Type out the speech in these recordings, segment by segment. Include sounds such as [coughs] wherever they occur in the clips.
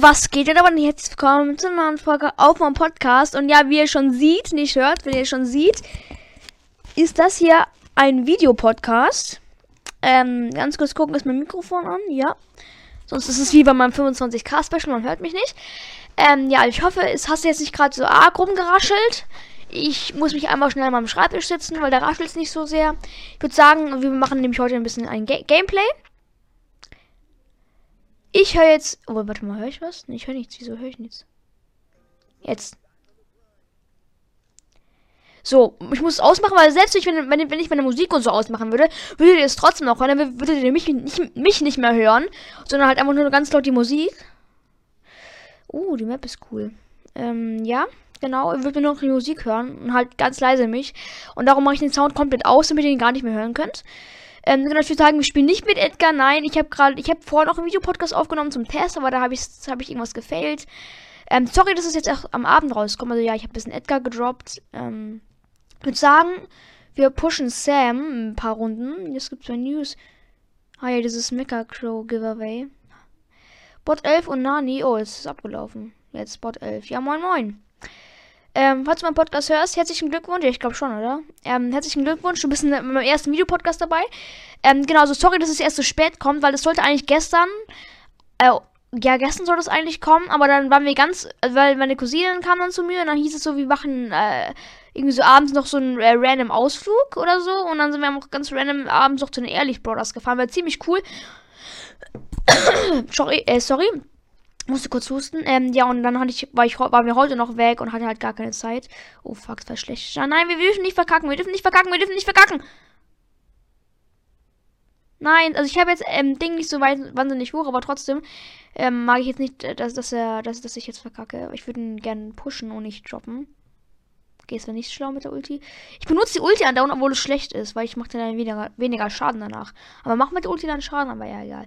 Was geht denn aber jetzt willkommen zu einer Folge auf meinem Podcast. Und ja, wie ihr schon sieht, nicht hört, wenn ihr schon sieht, ist das hier ein Videopodcast. Ähm, ganz kurz gucken, ist mein Mikrofon an? Ja. Sonst ist es wie bei meinem 25k Special, man hört mich nicht. Ähm, ja, ich hoffe, es hast du jetzt nicht gerade so arg rumgeraschelt. Ich muss mich einmal schnell mal am Schreibtisch sitzen, weil der raschelt nicht so sehr. Ich würde sagen, wir machen nämlich heute ein bisschen ein Ga Gameplay. Ich höre jetzt. Oh, warte mal, höre ich was? Ich höre nichts. Wieso höre ich nichts? Jetzt. So, ich muss es ausmachen, weil selbst wenn, wenn, wenn ich meine Musik und so ausmachen würde, würdet ihr es trotzdem noch hören. Dann würdet ihr mich nicht, mich nicht mehr hören, sondern halt einfach nur ganz laut die Musik. Uh, die Map ist cool. Ähm, ja, genau. Ihr würdet nur noch die Musik hören und halt ganz leise mich. Und darum mache ich den Sound komplett aus, damit ihr ihn gar nicht mehr hören könnt. Ähm, ich würde sagen, wir spielen nicht mit Edgar. Nein, ich habe gerade, ich habe vorher noch einen Videopodcast aufgenommen zum Test, aber da habe ich, hab ich irgendwas gefailt. Ähm, sorry, dass es jetzt auch am Abend rauskommt. Also ja, ich habe ein bisschen Edgar gedroppt. Ähm, ich würde sagen, wir pushen Sam ein paar Runden. Jetzt gibt es zwei News. Ah ja, dieses Mecha Crow Giveaway. Bot 11 und Nani. Oh, es ist abgelaufen. Jetzt Bot 11. Ja, moin, moin. Ähm, falls du meinen Podcast hörst, herzlichen Glückwunsch. Ja, ich glaube schon, oder? Ähm, herzlichen Glückwunsch. Du bist in meinem ersten Videopodcast dabei. Ähm, genau, also sorry, dass es erst so spät kommt, weil es sollte eigentlich gestern. Äh, ja, gestern soll das eigentlich kommen, aber dann waren wir ganz, weil meine Cousine kam dann zu mir und dann hieß es so, wir machen äh, irgendwie so abends noch so einen äh, random Ausflug oder so und dann sind wir auch ganz random abends noch zu den Ehrlich Brothers gefahren, war ziemlich cool. [coughs] sorry, äh, sorry. Musste kurz husten. Ähm, ja, und dann hatte ich, war ich, waren wir heute noch weg und hatte halt gar keine Zeit. Oh fuck, das war schlecht. Ja, nein, wir dürfen nicht verkacken, wir dürfen nicht verkacken, wir dürfen nicht verkacken. Nein, also ich habe jetzt ähm, Ding nicht so weit, wahnsinnig hoch, aber trotzdem ähm, mag ich jetzt nicht, äh, dass, dass, er, dass, dass ich jetzt verkacke. Ich würde ihn gerne pushen und nicht droppen. Es war nicht schlau mit der Ulti. Ich benutze die Ulti andauernd, obwohl es schlecht ist, weil ich mache dann weniger, weniger Schaden danach. Aber mach mit der Ulti dann Schaden, aber ja, egal.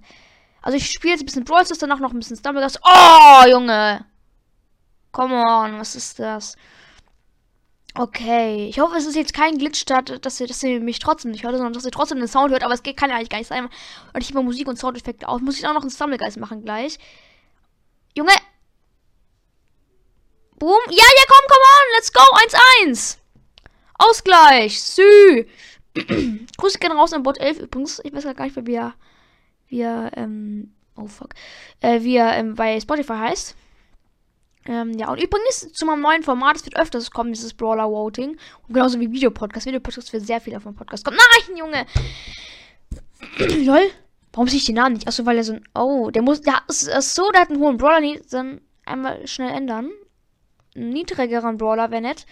Also ich spiele jetzt ein bisschen Brawl danach noch ein bisschen Stumbleguard. Oh, Junge! Come on, was ist das? Okay, ich hoffe, es ist jetzt kein Glitch, dass ihr, dass ihr mich trotzdem nicht hört, sondern dass ihr trotzdem den Sound hört, aber es kann ja eigentlich gar nicht sein. Und ich habe Musik und Soundeffekte aus. Muss ich auch noch einen Stumblegeist machen gleich. Junge! Boom. Ja, ja, komm, komm on, let's go. 1-1. Ausgleich. Sü. [clears throat] Grüße gerne raus an Bot 11 übrigens. Ich weiß gar nicht, wie er, wie er, ähm, oh fuck, äh, wie er ähm, bei Spotify heißt. Ähm, ja, und übrigens zu meinem neuen Format, es wird öfters kommen, dieses Brawler Voting. Und genauso wie Videopodcast. Videopodcast wird sehr viel auf meinem Podcast kommen. Nein, Junge! [clears throat] Lol. Warum sehe ich den Namen nicht? Achso, weil er so ein. Oh, der muss. Der so, der hat einen hohen Brawler. Dann einmal schnell ändern. Einen niedrigeren Brawler wäre nett.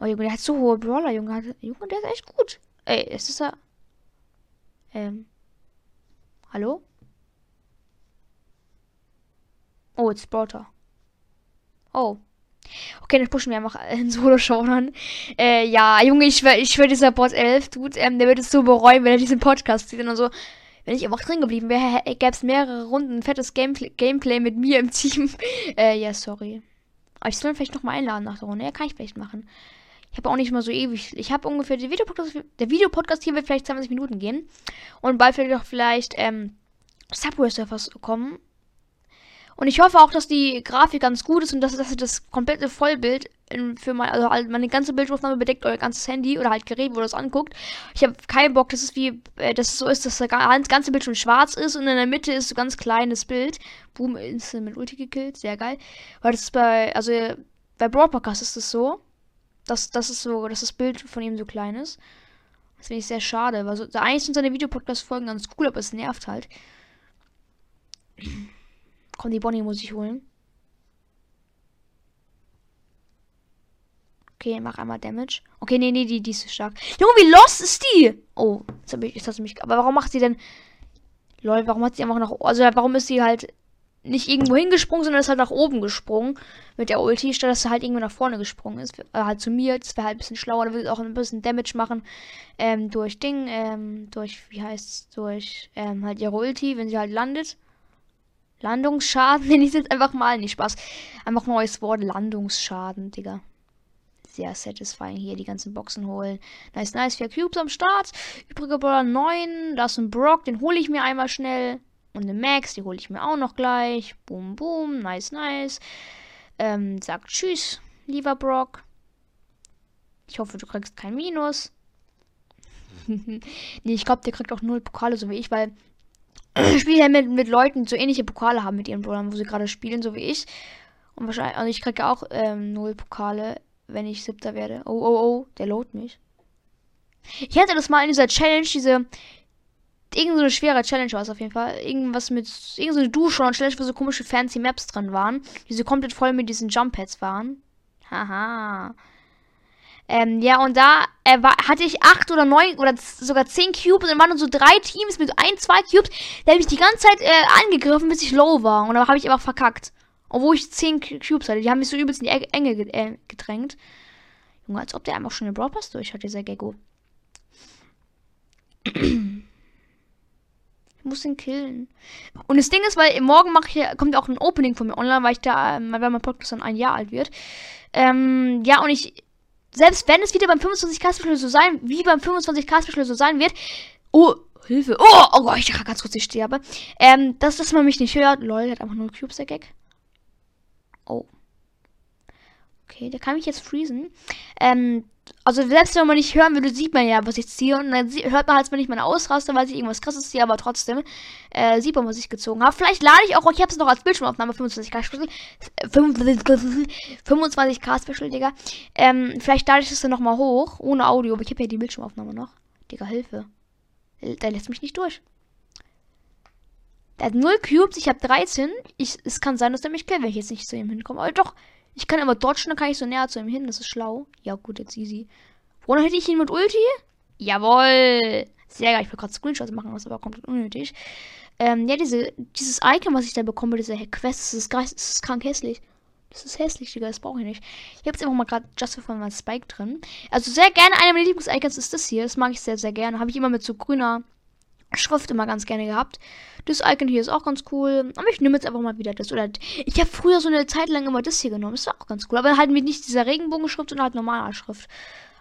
Oh, Junge, der hat so hohe Brawler, Junge. Junge, der ist echt gut. Ey, ist das er. Ähm. Hallo? Oh, jetzt Brawler. Oh. Okay, dann pushen wir einfach [laughs] einen Solo-Showdown. Äh, ja, Junge, ich schwör, ich dieser Bot 11, tut, ähm, der wird es so bereuen, wenn er diesen Podcast sieht und so. Wenn ich einfach drin geblieben wäre, gäbe es mehrere Runden fettes Gameplay, Gameplay mit mir im Team. [laughs] äh, ja, sorry. Aber ich soll ihn vielleicht nochmal einladen nach der Runde. Ja, kann ich vielleicht machen. Ich habe auch nicht mal so ewig. Ich habe ungefähr der Videopodcast, der Videopodcast hier wird vielleicht 20 Minuten gehen. Und bald wird auch vielleicht ähm, Subway Surfers kommen. Und ich hoffe auch, dass die Grafik ganz gut ist und dass, dass das komplette Vollbild in, für mein, also halt meine ganze Bildaufnahme bedeckt euer ganzes Handy oder halt Gerät, wo ihr das anguckt. Ich habe keinen Bock, dass es wie, äh, dass es so ist, dass das ganze Bild schon schwarz ist und in der Mitte ist so ganz kleines Bild. Boom, ist mit Ulti gekillt, sehr geil. Weil das ist bei, also bei Broadcast ist das so, dass, das ist so, dass das Bild von ihm so klein ist. Das finde ich sehr schade, weil so, eigentlich sind seine Videopodcast-Folgen ganz cool, aber es nervt halt. Komm, die Bonnie muss ich holen. Okay, mach einmal Damage. Okay, nee, nee, die, die ist zu stark. Junge, wie lost ist die? Oh, jetzt, hat sie mich. Aber warum macht sie denn. Lol, warum hat sie einfach nach. Also, warum ist sie halt nicht irgendwo hingesprungen, sondern ist halt nach oben gesprungen mit der Ulti, statt dass sie halt irgendwo nach vorne gesprungen ist. Äh, halt zu mir. Das wäre halt ein bisschen schlauer. Da würde auch ein bisschen Damage machen. Ähm, durch Ding, ähm, durch, wie heißt es, durch, ähm, halt ihre Ulti, wenn sie halt landet. Landungsschaden [laughs] nenne ich jetzt einfach mal. Nicht Spaß. Einfach mal neues Wort. Landungsschaden, Digga. Sehr satisfying hier die ganzen Boxen holen. Nice, nice. Vier Cubes am Start. Übrige Brawler 9. Da ist ein Brock. Den hole ich mir einmal schnell. Und eine Max, die hole ich mir auch noch gleich. Boom, boom, nice, nice. Ähm, sagt Tschüss, lieber Brock. Ich hoffe, du kriegst kein Minus. [laughs] nee, ich glaube, der kriegt auch null Pokale, so wie ich, weil [clears throat] ich spiele ja mit, mit Leuten, die so ähnliche Pokale haben mit ihren Brüdern, wo sie gerade spielen, so wie ich. Und wahrscheinlich, also ich kriege auch ähm, null Pokale, wenn ich siebter werde. Oh, oh, oh, der lohnt mich. Ich hatte das mal in dieser Challenge, diese. Irgend eine schwere Challenge war es auf jeden Fall. Irgendwas mit. Irgend so eine Dusche und Challenge, wo so komische fancy Maps drin waren. Die so komplett voll mit diesen Jump Pads waren. Haha. Ähm, ja, und da äh, war, hatte ich acht oder neun oder sogar zehn Cubes und waren dann so drei Teams mit ein, zwei Cubes. Da habe ich die ganze Zeit äh, angegriffen, bis ich low war. Und da habe ich einfach verkackt. Obwohl ich zehn Cubes hatte. Die haben mich so übelst in die Enge äh, gedrängt. Junge, als ob der einfach schon den Brawl Pass durch hat, dieser Gecko. [clears throat] Ich muss ihn killen. Und das Ding ist, weil morgen mache ich, kommt auch ein Opening von mir online, weil ich da, ähm, weil mein Podcast dann ein Jahr alt wird. Ähm, ja, und ich, selbst wenn es wieder beim 25k Special so sein, wie beim 25k Special so sein wird, oh, Hilfe, oh, oh Gott, ich dachte ganz kurz, ich sterbe. Ähm, dass, dass man mich nicht hört. Lol, hat einfach nur Cubes, der Gag. Oh. Okay, der kann mich jetzt freezen. Ähm, also selbst wenn man nicht hören würde, sieht man ja, was ich ziehe. Und dann hört man halt wenn ich meine Ausraste, weil ich irgendwas krasses ziehe, aber trotzdem äh, sieht man, was ich gezogen habe. Vielleicht lade ich auch, ich habe es noch als Bildschirmaufnahme 25k Special. 25k Special, Digga. Ähm, vielleicht lade ich es dann nochmal hoch, ohne Audio, aber ich habe ja die Bildschirmaufnahme noch. Digga, Hilfe. Der lässt mich nicht durch. Der hat 0 Cubes, ich habe 13. Ich, es kann sein, dass er mich killt, wenn ich jetzt nicht zu ihm hinkomme. Aber doch, ich kann immer dodgen, dann kann ich so näher zu ihm hin. Das ist schlau. Ja, gut, jetzt easy. Woran hätte ich ihn mit Ulti? Jawoll. Sehr geil. Ich will gerade Screenshots machen, was aber komplett unnötig. Ähm, ja, diese, dieses Icon, was ich da bekomme, diese Quest, das ist, das ist krank hässlich. Das ist hässlich, Digga, das brauche ich nicht. Ich habe jetzt einfach mal gerade Just for Fun Spike drin. Also sehr gerne, einer meiner Lieblings-Icons ist das hier. Das mag ich sehr, sehr gerne. Habe ich immer mit so grüner Schrift immer ganz gerne gehabt. Das Icon hier ist auch ganz cool. Aber ich nehme jetzt einfach mal wieder das. Oder ich habe früher so eine Zeit lang immer das hier genommen. Das war auch ganz cool. Aber halt mit nicht dieser Regenbogenschrift, sondern halt normaler Schrift.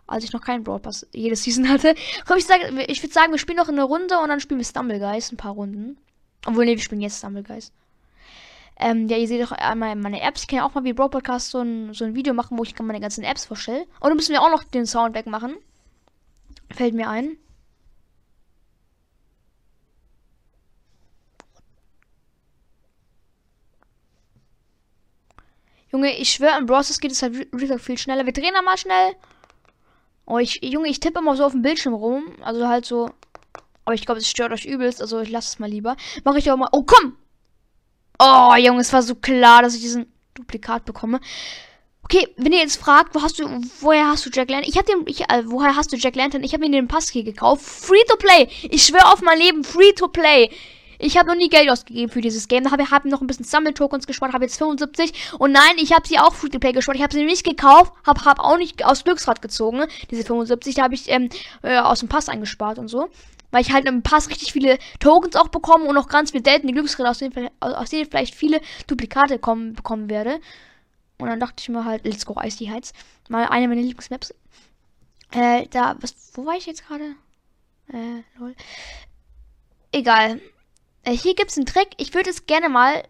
Als ich noch keinen Brawl Pass jedes Season hatte. Komm, ich, sag, ich würde sagen, wir spielen noch eine Runde und dann spielen wir Stumblegeist ein paar Runden. Obwohl, ne, wir spielen jetzt Stumblegeist. Ähm, ja, ihr seht doch einmal meine Apps. Ich kann ja auch mal wie Brawl Podcast so ein, so ein Video machen, wo ich meine ganzen Apps vorstelle. Und dann müssen wir auch noch den Sound wegmachen. Fällt mir ein. Junge, ich schwöre, im Bros. geht es halt viel schneller. Wir drehen da mal schnell. Oh, ich, Junge, ich tippe immer so auf dem Bildschirm rum. Also halt so. Aber ich glaube, es stört euch übelst. Also ich lasse es mal lieber. Mache ich auch mal. Oh, komm! Oh, Junge, es war so klar, dass ich diesen Duplikat bekomme. Okay, wenn ihr jetzt fragt, wo hast du, woher hast du Jack Lantern? Ich habe den, ich, äh, woher hast du Jack Lantern? Ich habe mir den Passkey gekauft. Free to play. Ich schwöre auf mein Leben, free to play. Ich habe noch nie Geld ausgegeben für dieses Game. Da habe ich hab noch ein bisschen Sammeltokens gespart, habe jetzt 75. Und nein, ich habe sie auch Free to Play gespart. Ich habe sie nicht gekauft, habe hab auch nicht aus Glücksrad gezogen. Diese 75, da habe ich ähm, äh, aus dem Pass eingespart und so. Weil ich halt im Pass richtig viele Tokens auch bekommen und noch ganz viel seltene Glücksräder, aus denen, aus denen vielleicht viele Duplikate kommen, bekommen werde. Und dann dachte ich mir halt, let's go Icy Heights. Mal eine meiner Lieblingsmaps. Äh, da, was, wo war ich jetzt gerade? Äh, lol. Egal. Äh, hier gibt es einen Trick. Ich würde es gerne mal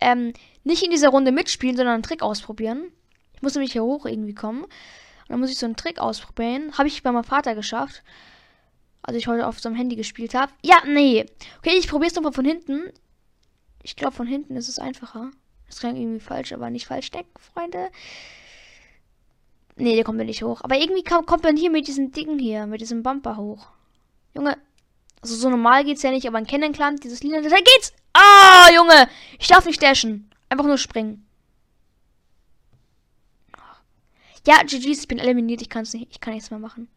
ähm, nicht in dieser Runde mitspielen, sondern einen Trick ausprobieren. Ich muss nämlich hier hoch irgendwie kommen. Und dann muss ich so einen Trick ausprobieren. Habe ich bei meinem Vater geschafft. Also ich heute auf seinem Handy gespielt habe. Ja, nee. Okay, ich probiere es nochmal von hinten. Ich glaube, von hinten ist es einfacher. Das klingt irgendwie falsch, aber nicht falsch denken, Freunde. Nee, der kommt ja nicht hoch. Aber irgendwie kommt man hier mit diesen Dingen hier, mit diesem Bumper hoch. Junge, also so normal geht's ja nicht, aber ein Kennenlernen, dieses Lila, da geht's! Ah, Junge! Ich darf nicht dashen. Einfach nur springen. Ja, GG's, ich bin eliminiert, ich kann's nicht, ich kann nichts mehr machen.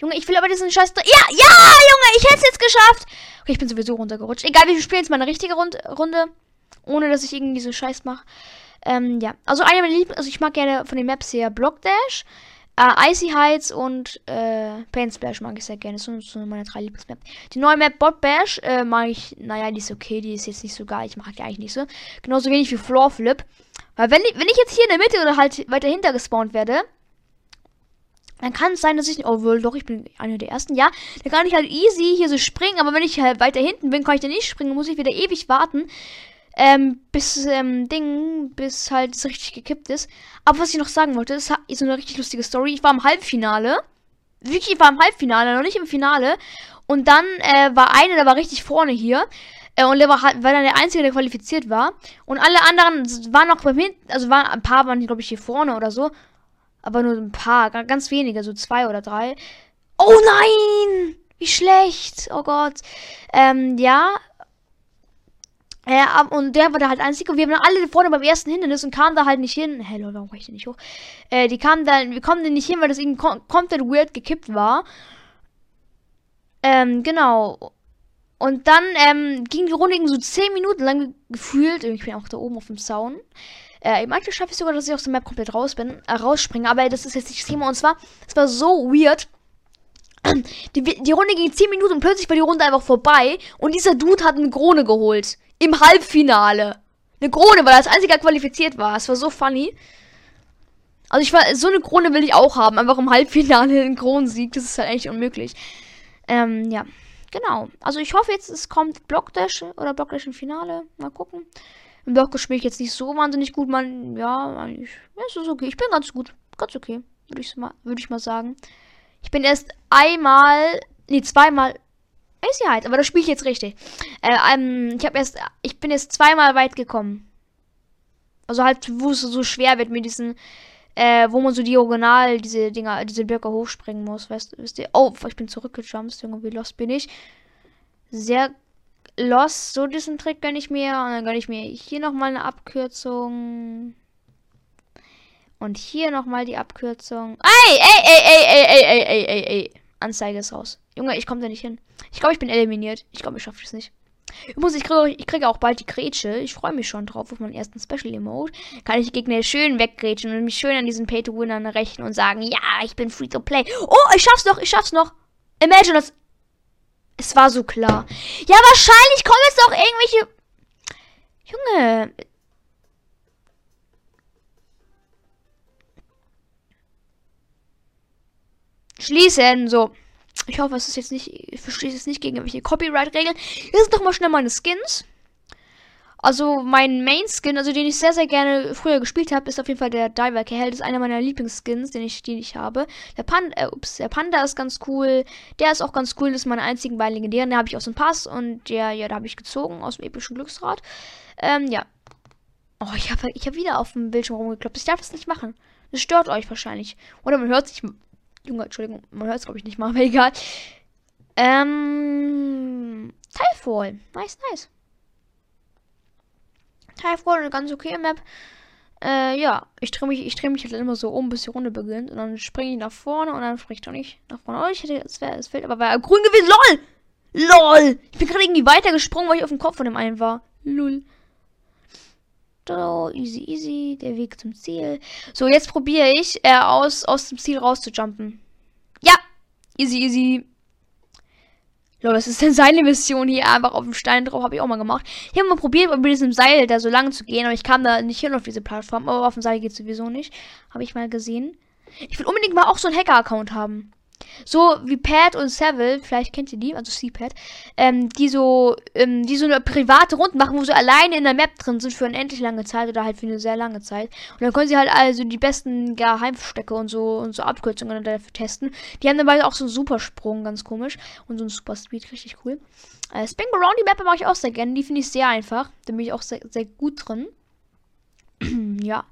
Junge, ich will aber diesen Scheiß. Ja, ja, Junge, ich hätte jetzt geschafft. Okay, ich bin sowieso runtergerutscht. Egal, wir spielen jetzt mal eine richtige Rund Runde. Ohne dass ich irgendwie so Scheiß mache. Ähm, ja. Also eine meiner Lieblings, also ich mag gerne von den Maps her Block Dash. Äh, Icy Heights und äh, Paint Splash mag ich sehr gerne. Das sind so meine drei Lieblingsmaps. Die neue Map Bot Bash äh, mag ich, naja, die ist okay, die ist jetzt nicht so geil. Ich mag die eigentlich nicht so. Genauso wenig wie Floor Flip. Weil wenn wenn ich jetzt hier in der Mitte oder halt weiter hinter gespawnt werde, dann kann es sein, dass ich. Oh, wohl, doch, ich bin einer der ersten. Ja, da kann ich halt easy hier so springen, aber wenn ich halt weiter hinten bin, kann ich da nicht springen, muss ich wieder ewig warten. Ähm, bis, ähm, Ding, bis halt es richtig gekippt ist. Aber was ich noch sagen wollte, ist so eine richtig lustige Story. Ich war im Halbfinale. Wirklich, ich war im Halbfinale, noch nicht im Finale. Und dann äh, war einer, der war richtig vorne hier. Äh, und der war, halt, war dann der Einzige, der qualifiziert war. Und alle anderen waren noch beim Hinten, also waren, ein paar waren, glaube ich, hier vorne oder so. Aber nur ein paar, ganz wenige, so zwei oder drei. Oh nein! Wie schlecht! Oh Gott. Ähm, ja. Ja, und der war da halt einzig und wir waren alle vorne beim ersten Hindernis und kamen da halt nicht hin. Hey Leute, warum kann ich denn nicht hoch? Äh, die kamen da, wir kommen da nicht hin, weil das irgendwie komplett weird gekippt war. Ähm, genau. Und dann ähm, ging die Runde so 10 Minuten lang gefühlt. Ich bin auch da oben auf dem Zaun. Äh, manchmal schaffe ich sogar, dass ich aus der Map komplett raus bin, äh, rausspringe. Aber das ist jetzt nicht das Thema. Und zwar, es war so weird. Die, die Runde ging 10 Minuten und plötzlich war die Runde einfach vorbei. Und dieser Dude hat eine Krone geholt. Im Halbfinale. Eine Krone, weil er als einziger qualifiziert war. Es war so funny. Also ich war, so eine Krone will ich auch haben. Einfach im Halbfinale einen Kronensieg. Das ist halt eigentlich unmöglich. Ähm, ja. Genau. Also ich hoffe jetzt, es kommt Blockdash oder Blockdash im Finale. Mal gucken. Im Blockdash spiele ich jetzt nicht so wahnsinnig gut. Man, ja, ich, ja, es ist okay. Ich bin ganz gut. Ganz okay. Würde ich, mal, würd ich mal sagen. Ich bin erst einmal, nee, zweimal ist ja halt, aber das spiele ich jetzt richtig. Äh, ähm, ich habe erst, ich bin jetzt zweimal weit gekommen. Also halt, wo es so schwer wird mit diesen, äh, wo man so diagonal diese Dinger, diese Blöcke hochspringen muss, weißt, wisst ihr? Oh, ich bin zurückgejumpt, Junge, wie lost bin ich. Sehr lost, so diesen Trick gönne ich mir. Und dann gönne ich mir hier nochmal eine Abkürzung. Und hier nochmal die Abkürzung. Ey, ey, ey, ey, ey, ey, ey, ey, ey, ey. Anzeige ist raus. Junge, ich komme da nicht hin. Ich glaube, ich bin eliminiert. Ich glaube, ich schaffe es nicht. Ich, muss, ich, kriege, ich kriege auch bald die Grätsche. Ich freue mich schon drauf auf meinen ersten Special Emote. Kann ich die Gegner schön weggrätschen und mich schön an diesen Pay-to-Winnern rächen und sagen, ja, ich bin free to play. Oh, ich schaff's noch, ich schaff's noch. Imagine das. Es war so klar. Ja, wahrscheinlich kommen jetzt auch irgendwelche. Junge. Schließen, so. Ich hoffe, es ist jetzt nicht, ich verstehe es nicht gegen irgendwelche Copyright-Regeln. Hier sind doch mal schnell meine Skins. Also mein Main-Skin, also den ich sehr, sehr gerne früher gespielt habe, ist auf jeden Fall der Diver Held. Das ist einer meiner Lieblingsskins, den ich, den ich habe. Der Panda, äh, ups, der Panda ist ganz cool. Der ist auch ganz cool. Das ist meine einzigen beiden legendären. Den habe ich aus dem Pass und der, ja, da habe ich gezogen aus dem epischen Glücksrad. Ähm, ja. Oh, ich habe ich hab wieder auf dem Bildschirm rumgekloppt. Ich darf das nicht machen. Das stört euch wahrscheinlich. Oder man hört sich Junge, Entschuldigung, man hört es glaube ich nicht mal, [laughs] aber egal. Ähm, Typhoon. Nice, nice. Typhoon, eine ganz okay Map. Äh, ja, ich drehe mich, ich mich halt immer so um, bis die Runde beginnt. Und dann springe ich nach vorne und dann springe ich doch nicht nach vorne. Oh, ich hätte, es wäre, es fällt, aber war grün gewesen. LOL! LOL! Ich bin gerade irgendwie weitergesprungen, weil ich auf dem Kopf von dem einen war. Lul. So, easy, easy. Der Weg zum Ziel. So, jetzt probiere ich, äh, aus, aus dem Ziel rauszujumpen. Ja! Easy, easy. Lol, was ist denn [laughs] seine Mission hier? Einfach auf dem Stein drauf, habe ich auch mal gemacht. Ich habe mal probiert, über diesem Seil da so lang zu gehen, aber ich kam da nicht hin auf diese Plattform. Aber auf dem Seil geht sowieso nicht. Habe ich mal gesehen. Ich will unbedingt mal auch so einen Hacker-Account haben. So wie Pat und Seville, vielleicht kennt ihr die, also C-Pat, ähm, die so, ähm, die so eine private Runde machen, wo sie alleine in der Map drin sind für eine endlich lange Zeit oder halt für eine sehr lange Zeit. Und dann können sie halt also die besten Geheimstecke und so und so Abkürzungen dafür testen. Die haben dabei auch so einen Supersprung, ganz komisch. Und so einen Super Speed, richtig cool. Äh, Spin Around die Map mache ich auch sehr gerne. Die finde ich sehr einfach. Da bin ich auch sehr, sehr gut drin. [clears throat] ja.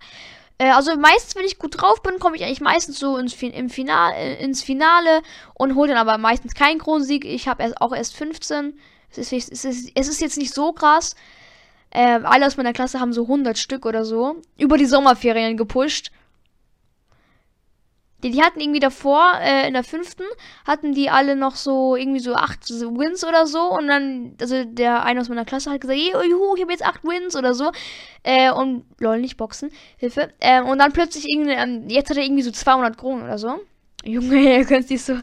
Äh, also meistens, wenn ich gut drauf bin, komme ich eigentlich meistens so ins, im Finale, äh, ins Finale und hole dann aber meistens keinen Kronensieg. Ich habe auch erst 15. Es ist, es, ist, es ist jetzt nicht so krass. Äh, alle aus meiner Klasse haben so 100 Stück oder so über die Sommerferien gepusht. Die, die hatten irgendwie davor, äh, in der fünften, hatten die alle noch so irgendwie so acht Wins oder so. Und dann, also der eine aus meiner Klasse hat gesagt, juhu, ich habe jetzt acht Wins oder so. Äh, und, lol, nicht Boxen, Hilfe. Äh, und dann plötzlich irgendwie, ähm, jetzt hat er irgendwie so 200 Kronen oder so. Junge, [laughs] ihr könnt nicht so.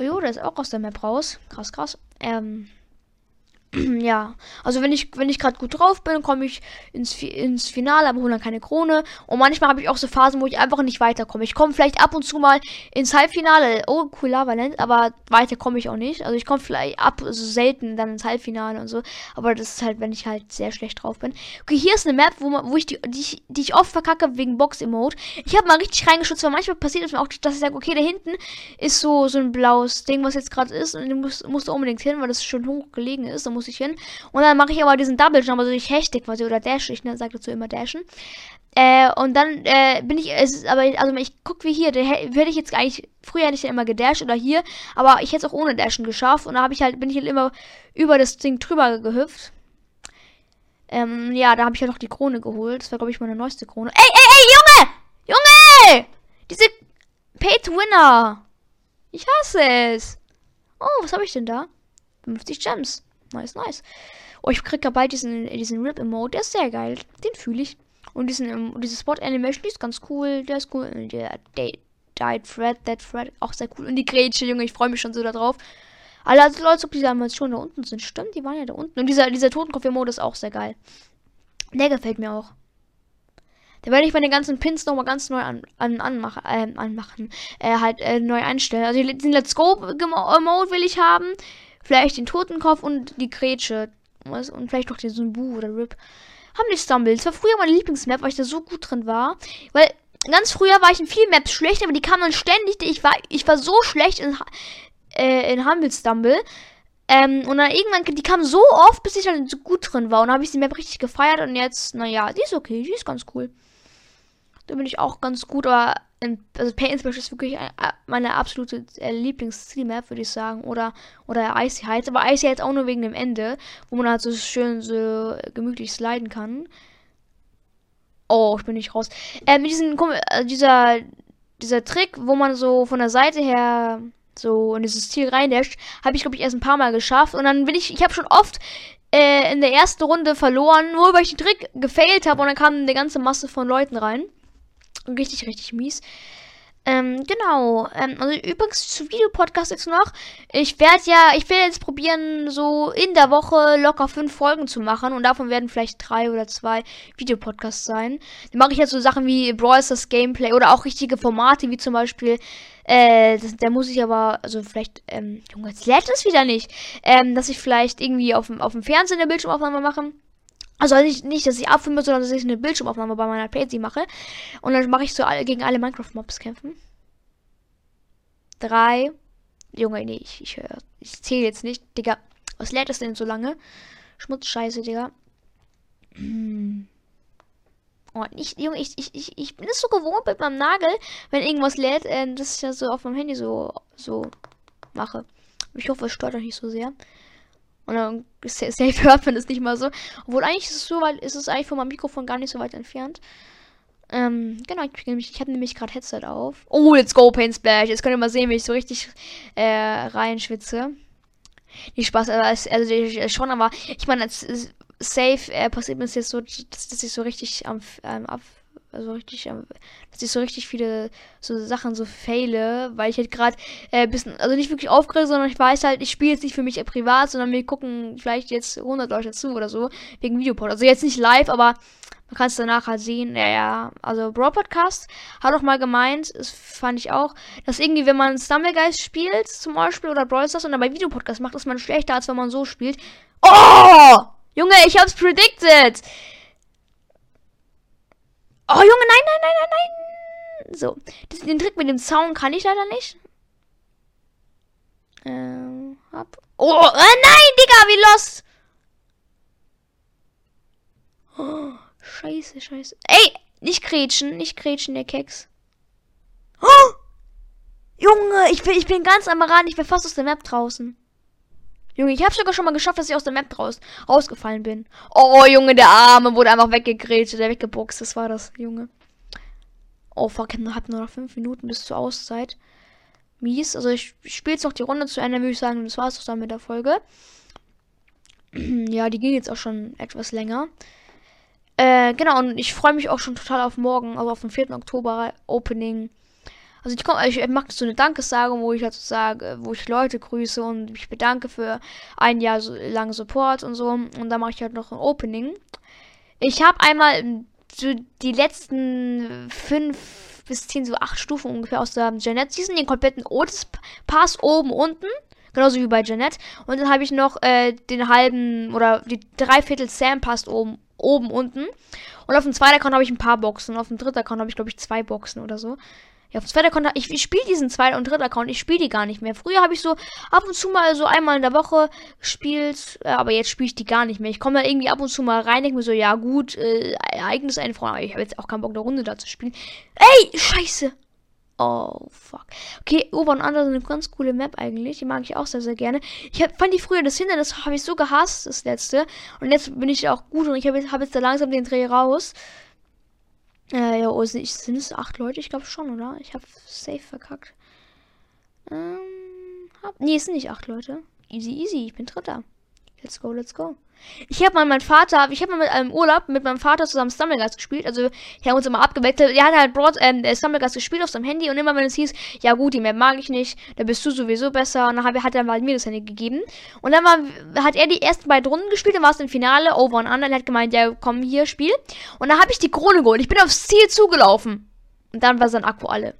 Jo, der ist auch aus der Map raus. Krass, krass. Ähm. [clears throat] ja, also wenn ich wenn ich gerade gut drauf bin, komme ich ins, ins Finale, aber hole dann keine Krone. Und manchmal habe ich auch so Phasen, wo ich einfach nicht weiterkomme. Ich komme vielleicht ab und zu mal ins Halbfinale, oh cool Lavaland, aber weiter komme ich auch nicht. Also ich komme vielleicht ab, also selten dann ins Halbfinale und so. Aber das ist halt, wenn ich halt sehr schlecht drauf bin. Okay, hier ist eine Map, wo, man, wo ich die, die, ich, die ich oft verkacke wegen Box-Emote. Ich habe mal richtig reingeschützt, weil manchmal passiert es mir auch, dass ich sage, okay, da hinten ist so, so ein blaues Ding, was jetzt gerade ist. Und du musst, musst unbedingt hin, weil das schon hoch gelegen ist. Da muss ich hin. Und dann mache ich aber diesen Double Jump, also ich hechte quasi oder dash. Ich ne, sage dazu immer dashen. Äh, und dann äh, bin ich, es ist aber, also ich guck wie hier, werde ich jetzt eigentlich, früher hätte ich ja immer gedasht oder hier, aber ich hätte es auch ohne Dashen geschafft und da habe ich halt, bin ich halt immer über das Ding drüber gehüpft. Ähm, ja, da habe ich ja halt noch die Krone geholt. Das war, glaube ich, meine neueste Krone. Ey, ey, ey, Junge! Junge! Diese Pay to Winner. Ich hasse es. Oh, was habe ich denn da? 50 Gems. Nice, nice. Oh, ich krieg ja bald diesen, diesen Rip-Emote. Der ist sehr geil. Den fühle ich. Und diesen, ähm, diese Spot-Animation, die ist ganz cool. Der ist cool. Und der Died Fred, Dead Fred, auch sehr cool. Und die Grätsche, Junge, ich freue mich schon so darauf. Alle also Leute, die damals schon da unten sind. Stimmt, die waren ja da unten. Und dieser, dieser Totenkopf-Emote ist auch sehr geil. Der gefällt mir auch. Da werde ich meine ganzen Pins nochmal ganz neu an, an, anmachen, äh, anmachen. Äh, halt äh, neu einstellen. Also den Let's Go-Mode will ich haben. Vielleicht den Totenkopf und die Grätsche. Und vielleicht noch den Sumbu oder Rip. Haben die Stumble. Das war früher meine Lieblingsmap, weil ich da so gut drin war. Weil ganz früher war ich in vielen Maps schlecht, aber die kamen dann ständig. Ich war, ich war so schlecht in, äh, in Humble Stumble. Ähm, und dann irgendwann, die kamen so oft, bis ich dann so gut drin war. Und dann habe ich die Map richtig gefeiert. Und jetzt, naja, die ist okay, die ist ganz cool. Da bin ich auch ganz gut, aber also Paint Splash ist wirklich meine absolute äh, Lieblings-Map, würde ich sagen. Oder, oder Icy Heights. Aber Icy Heights auch nur wegen dem Ende, wo man halt so schön so gemütlich sliden kann. Oh, ich bin nicht raus. Ähm, diesen, äh, dieser, dieser Trick, wo man so von der Seite her so in dieses Ziel reindasht, habe ich, glaube ich, erst ein paar Mal geschafft. Und dann bin ich, ich habe schon oft äh, in der ersten Runde verloren, nur weil ich den Trick gefailt habe und dann kam eine ganze Masse von Leuten rein. Richtig, richtig mies. Ähm, genau. Ähm, also übrigens zu Videopodcast jetzt noch. Ich werde ja, ich will jetzt probieren, so in der Woche locker fünf Folgen zu machen. Und davon werden vielleicht drei oder zwei Videopodcasts sein. Dann mache ich jetzt so Sachen wie Brawl Stars Gameplay oder auch richtige Formate, wie zum Beispiel, äh, das, da muss ich aber, also vielleicht, ähm, Junge, jetzt lädt es wieder nicht. Ähm, dass ich vielleicht irgendwie auf dem, auf dem Fernsehen eine Bildschirmaufnahme mache. Also nicht, nicht, dass ich abfilme, sondern dass ich eine Bildschirmaufnahme bei meiner PC mache. Und dann mache ich so alle, gegen alle Minecraft-Mobs kämpfen. Drei. Junge, nee, ich, ich, ich zähle jetzt nicht. Digga, was lädt das denn so lange? Schmutzscheiße, Digga. Hm. [clears throat] Oh, nicht, Junge, ich, ich, ich, ich bin es so gewohnt mit meinem Nagel, wenn irgendwas lädt, äh, dass ich das so auf meinem Handy so, so mache. Ich hoffe, es stört euch nicht so sehr. Und dann safe hört man es nicht mal so. Obwohl eigentlich ist es so weit, ist es eigentlich von meinem Mikrofon gar nicht so weit entfernt. Ähm, genau, ich, nämlich, ich habe nämlich gerade Headset auf. Oh, let's go, Paint Splash. Jetzt könnt ihr mal sehen, wie ich so richtig äh, reinschwitze. Nicht Spaß, also, also schon, aber ich meine, safe äh, passiert mir jetzt so, dass, dass ich so richtig am ähm, ab, also richtig, dass ich so richtig viele so Sachen so fehle, weil ich halt gerade äh, bisschen, also nicht wirklich aufgeregt, sondern ich weiß halt, ich spiele jetzt nicht für mich privat, sondern wir gucken vielleicht jetzt 100 Leute zu oder so, wegen Videopod. Also jetzt nicht live, aber man kann es danach halt sehen. Ja, ja. Also Brawl Podcast hat auch mal gemeint, das fand ich auch, dass irgendwie, wenn man Stumblegeist spielt, zum Beispiel, oder Brawl Stars und dabei Videopodcast macht, ist man schlechter, als wenn man so spielt. Oh! Junge, ich hab's predicted! Oh, Junge, nein, nein, nein, nein, nein. So. Das, den Trick mit dem Zaun kann ich leider nicht. Ähm, hab. Oh, äh, nein, Digga, wie lost. Oh, [gasps] scheiße, scheiße. Ey, nicht kretschen, nicht kretschen, der Keks. Oh, [gasps] Junge, ich bin, ich bin ganz am Rand. Ich bin fast aus der Map draußen. Junge, ich habe sogar schon mal geschafft, dass ich aus der Map raus, rausgefallen bin. Oh, Junge, der Arme wurde einfach weggegrätscht, der weggeboxt. Das war das, Junge. Oh, fuck, hab nur noch fünf Minuten bis zur Auszeit. Mies. Also ich spiele jetzt noch die Runde zu Ende, würde ich sagen. Das war's doch dann mit der Folge. ja, die ging jetzt auch schon etwas länger. Äh, genau, und ich freue mich auch schon total auf morgen, also auf den 4. Oktober Opening Also ich komme, ich mache so eine Dankesagung, wo ich halt sage, wo ich Leute grüße und mich bedanke für ein Jahr so lang Support und so. Und dann mache ich halt noch ein Opening. Ich habe einmal so die letzten fünf bis zehn, so acht Stufen ungefähr aus der Janet Season, den kompletten Otis Pass oben, unten. Genauso wie bei Janet. Und dann habe ich noch äh, den halben oder die Dreiviertel Sam Pass oben, oben, unten. Und auf dem zweiten Account habe ich ein paar Boxen. Und auf dem dritten Account habe ich, glaube ich, zwei Boxen oder so. Ja, auf dem zweiten ich, ich spiele diesen zweiten und dritten Account, ich spiele die gar nicht mehr. Früher habe ich so ab und zu mal so einmal in der Woche gespielt, äh, aber jetzt spiele ich die gar nicht mehr. Ich komme da irgendwie ab und zu mal rein, denke mir so, ja gut, äh, Ereignis einfrauen, aber ich habe jetzt auch keinen Bock, eine Runde da zu spielen. Ey, scheiße! Oh, fuck. Okay, Over und Under sind eine ganz coole Map eigentlich. Die mag ich auch sehr, sehr gerne. Ich hab, fand die früher, das Hindernis habe ich so gehasst, das letzte. Und jetzt bin ich auch gut und ich habe jetzt, hab jetzt da langsam den Dreh raus. Äh, ja, oh, sind, sind es acht Leute? Ich glaube schon, oder? Ich habe safe verkackt. Ähm, hab, nee, es sind nicht acht Leute. Easy, easy. Ich bin Dritter. Let's go, let's go. Ich habe mal meinen Vater, ich habe mal mit einem Urlaub mit meinem Vater zusammen Stumbleguys gespielt. Also, wir haben uns immer abgewechselt. Er hat halt Broad, ähm, Stumbleguys gespielt auf seinem Handy und immer wenn es hieß, ja gut, die Map mag ich nicht, da bist du sowieso besser. Und dann hat er halt mir das Handy gegeben. Und dann war, hat er die ersten beiden Runden gespielt, dann war es im Finale, over und under. Er hat gemeint, ja komm hier, Spiel. Und dann habe ich die Krone geholt. Ich bin aufs Ziel zugelaufen. Und dann war sein Akku alle.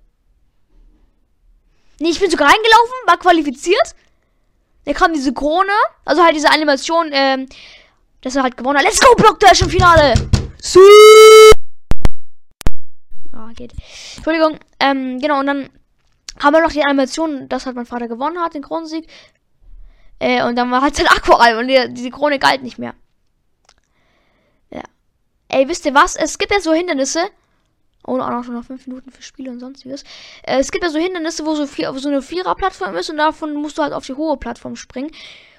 Nee, ich bin sogar reingelaufen, war qualifiziert. Da kam diese Krone, also halt diese Animation, ähm, dass er halt gewonnen hat. Let's go, Block Dash im Finale! Su Ah, oh, geht. Entschuldigung, ähm, genau, und dann haben wir noch die Animation, dass halt mein Vater gewonnen hat, den Kronensieg. Äh, und dann war halt sein Akku all und die, diese Krone galt nicht mehr. Ja. Ey, wisst ihr was? Es gibt ja so Hindernisse, Oh, auch noch schon noch fünf Minuten für Spiele und sonstiges. Äh, es gibt ja so Hindernisse, wo so, viel, wo so eine Vierer-Plattform ist und davon musst du halt auf die hohe Plattform springen.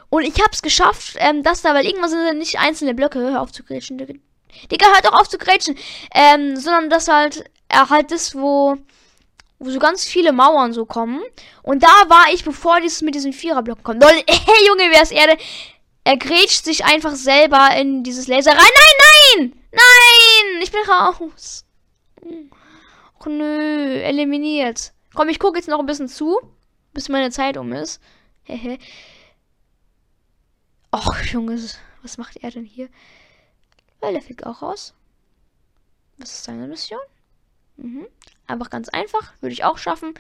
Und ich hab's geschafft, ähm, dass da, weil irgendwas sind nicht einzelne Blöcke, hör auf zu grätschen, Digga. Hört doch auf zu grätschen. Ähm, sondern dass halt, er halt ist, wo, wo so ganz viele Mauern so kommen. Und da war ich, bevor dieses mit diesen Vierer-Blöcken kommt. [laughs] Hey, Junge, wer ist Erde? Er grätscht sich einfach selber in dieses Laser rein. Nein, nein! Nein! Ich bin raus. Och nö, eliminiert. Komm, ich gucke jetzt noch ein bisschen zu, bis meine Zeit um ist. Hehe. Och, Junge, was macht er denn hier? Weil der fliegt auch raus. Was ist seine Mission? Mhm. Einfach ganz einfach, würde ich auch schaffen.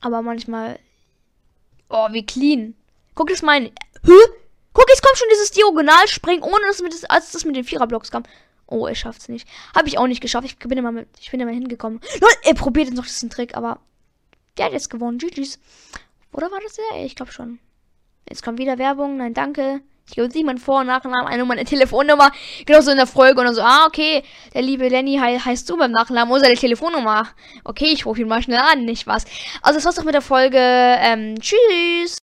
Aber manchmal. Oh, wie clean. Guck das mal. Hä? Guck, jetzt kommt schon dieses Diagonalspringen, ohne dass es als das mit den Viererblocks kam. Oh, er schafft es nicht. Habe ich auch nicht geschafft. Ich bin immer, mit, ich bin immer hingekommen. Leute, er probiert jetzt noch diesen Trick, aber der hat jetzt gewonnen. GG's. Oder war das der? Ich glaube schon. Jetzt kommt wieder Werbung. Nein, danke. Ich gebe nicht meinen Vor- und Nachnamen, eine meine Telefonnummer. Genauso in der Folge. Und dann so, ah, okay. Der liebe Lenny he heißt du beim Nachnamen. Ist seine Telefonnummer? Okay, ich rufe ihn mal schnell an, nicht was. Also, das war's doch mit der Folge. Ähm, tschüss.